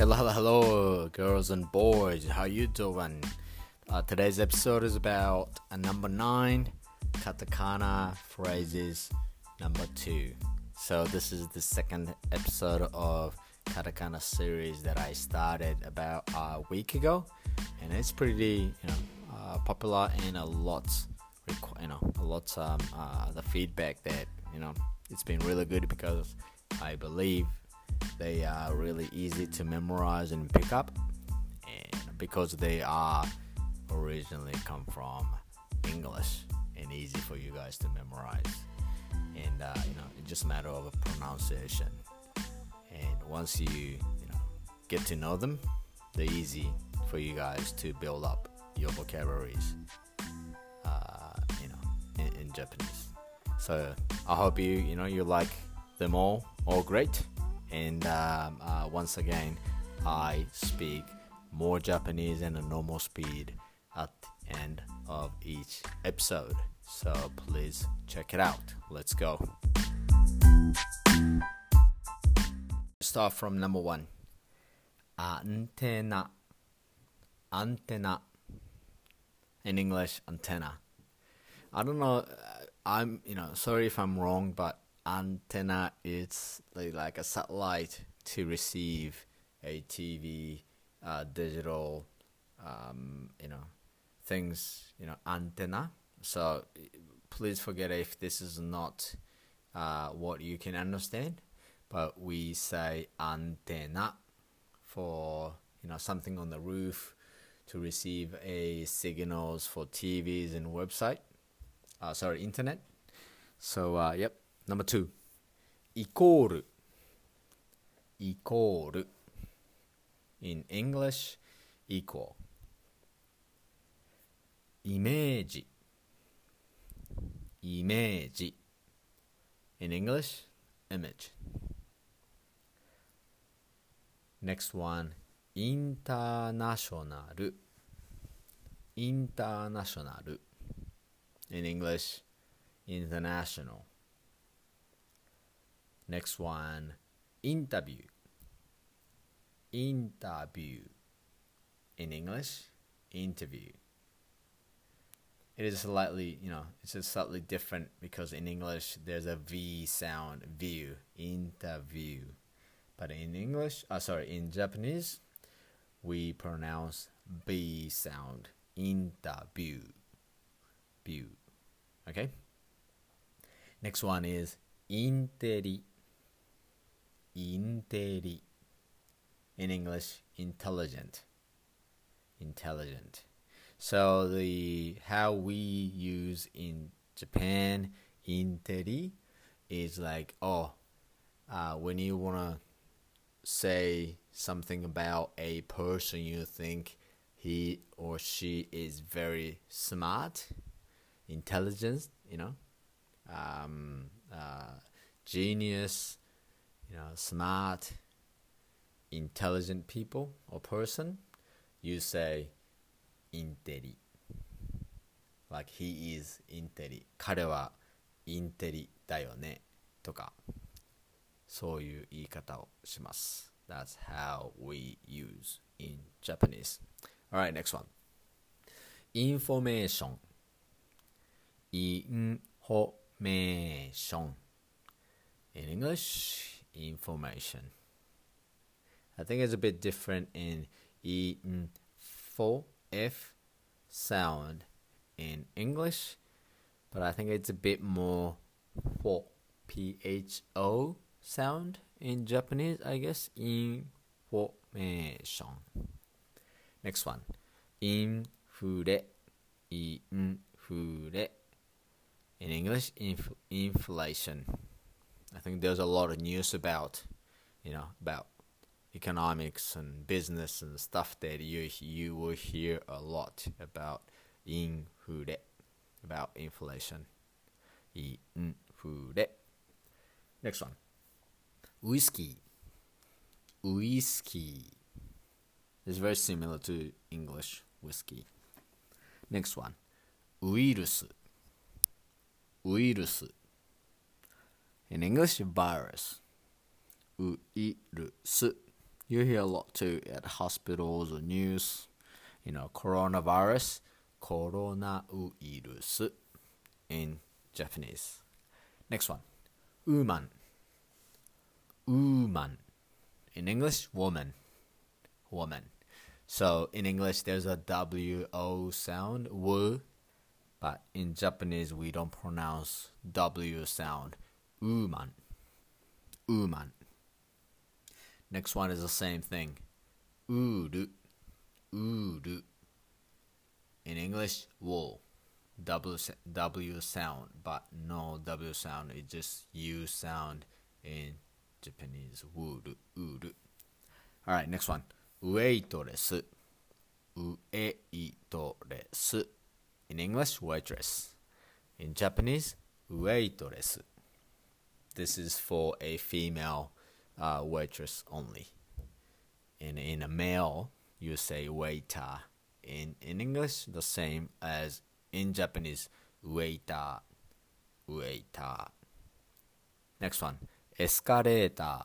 Hello, hello, girls and boys. How you doing? Uh, today's episode is about uh, number nine, katakana phrases number two. So this is the second episode of katakana series that I started about a week ago, and it's pretty, you know, uh, popular and a lot, you know, a lot um, uh, the feedback that you know it's been really good because I believe they are really easy to memorize and pick up, and because they are originally come from English and easy for you guys to memorize. And uh, you know, it's just a matter of pronunciation. And once you you know get to know them, they're easy for you guys to build up your vocabularies. Uh, you know, in, in Japanese. So I hope you you know you like them all all great. And um, uh, once again, I speak more Japanese and a normal speed at the end of each episode. So please check it out. Let's go. Start from number one. Antenna. Antenna. In English, antenna. I don't know. I'm, you know, sorry if I'm wrong, but antenna is like, like a satellite to receive a TV, uh, digital, um, you know, things, you know, antenna. So please forget if this is not uh, what you can understand, but we say antenna for you know something on the roof to receive a signals for TVs and website. Uh, sorry, internet. So uh, yep, number two, イコールイコール in English equal イメージイメージ in English image next one インターナショナルインターナショナル in English international Next one interview. Interview. In English, interview. It is slightly, you know, it's just slightly different because in English there's a V sound, view, interview. But in English, uh, sorry, in Japanese, we pronounce B sound, interview, view. Okay? Next one is interi interi. In English, intelligent. Intelligent. So the how we use in Japan interi is like oh uh, when you wanna say something about a person you think he or she is very smart, intelligent, you know, um, uh, genius, you know smart intelligent people or person, you say interi. Like he is interi. 彼はインテリだよねとかそういう言い方をします。That's how we use in Japanese. Alright, next one. Information. Information. In English, information. I think it's a bit different in E for F sound in English, but I think it's a bit more for P H O sound in Japanese, I guess. Information. Next one. Infure. Infure. In English, inf- inflation. I think there's a lot of news about, you know, about economics and business and stuff that you you will hear a lot about in Hude, about inflation. In Hude. Next one. Whiskey. Whiskey. It's very similar to English whiskey. Next one. Virus. Virus. In English, virus. Uirus. You hear a lot too at hospitals or news. You know, coronavirus, coronavirus in Japanese. Next one, woman. Woman. In English, woman. Woman. So in English, there's a W O sound, wo, but in Japanese, we don't pronounce W sound. Uman. Uman. Next one is the same thing. Uru. Uru. In English, wool. W, w sound, but no W sound. It's just U sound in Japanese. Uru. Uru. All right, next one. Waitress. Waitress. In English, waitress. In Japanese, waitress. This is for a female uh, waitress only. And in a male, you say waiter. In in English, the same as in Japanese, waiter, waiter. Next one, escalator,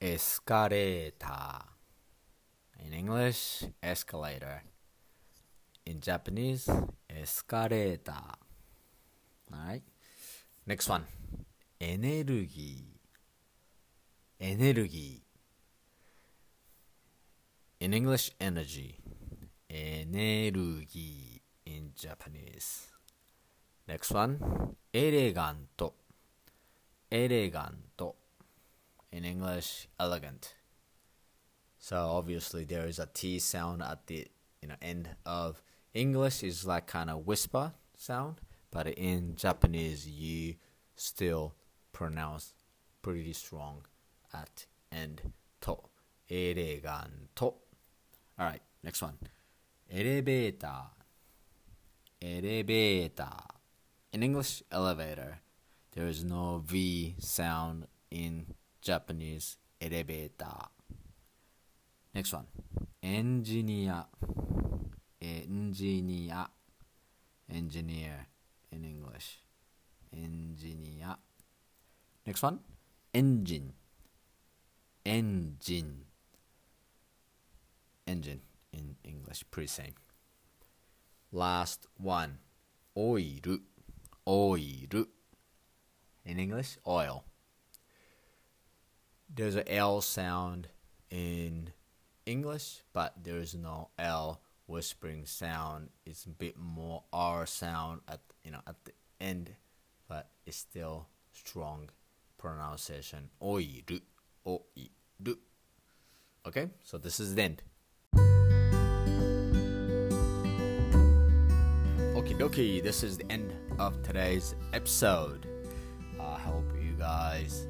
escalator. In English, escalator. In Japanese, escalator. Alright. Next one, エネルギー。エネルギー In English, energy エネルギー in Japanese Next one エレガントエレガント In English, elegant So obviously there is a T sound at the you know, end of English is like kind of whisper sound, but in Japanese you still pronounce pretty strong at end. to. Eleganto. Alright, next one. Elevator. Elevator. In English, elevator. There is no V sound in Japanese elevator. Next one. Engineer. Engineer. Engineer in English. Engineer. Next one. Engine. Engine. Engine in English pretty same. Last one. Oil. Oil. In English oil. There's a L sound in English but there is no L whispering sound. It's a bit more R sound at you know at the end but it's still strong pronunciation oil oil do. Okay, so this is the end. Okay, dokie, this is the end of today's episode. I hope you guys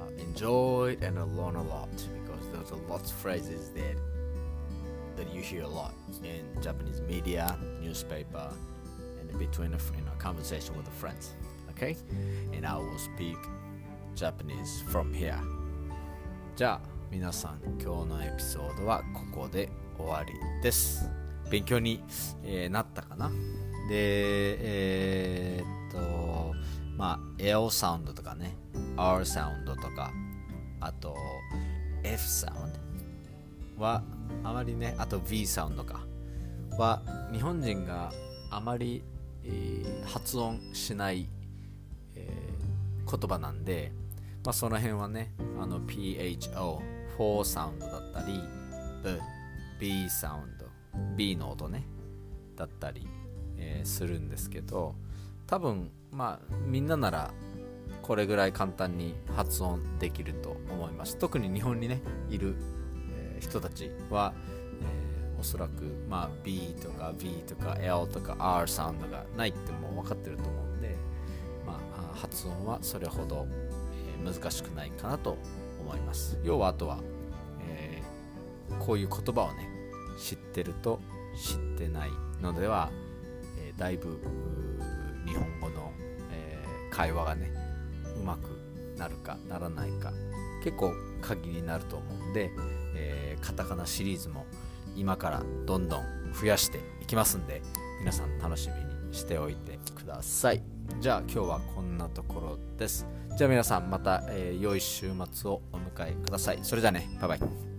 uh, enjoyed and learned a lot because there's a lot of phrases that that you hear a lot in Japanese media, newspaper, and between a conversation with the friends. Okay, and I will speak Japanese from here. じゃあ皆さん今日のエピソードはここで終わりです。勉強に、えー、なったかな？でえー、っとまあ L サウンドとかね。R サウンドとか。あと F サウンド。はあまりねあと V サウンドか。は日本人があまり、えー、発音しない、えー、言葉なんでまあ、その辺はね、あの PHO、4サウンドだったり、B サウンド、B の音ね、だったり、えー、するんですけど、多分、まあ、みんなならこれぐらい簡単に発音できると思います。特に日本にね、いる、えー、人たちは、えー、おそらく、まあ、B とか V とか L とか R サウンドがないってもう分かってると思うんで、まあ、発音はそれほど難しくないかなと思います。要はあとは、えー、こういう言葉をね知ってると知ってないのでは、えー、だいぶ日本語の、えー、会話がねうまくなるかならないか結構鍵になると思うんで、えー、カタカナシリーズも今からどんどん増やしていきますんで皆さん楽しみにしておいてください。じゃあ今日はこんなところです。じゃあ皆さんまた、えー、良い週末をお迎えください。それじゃあね。バイバイ。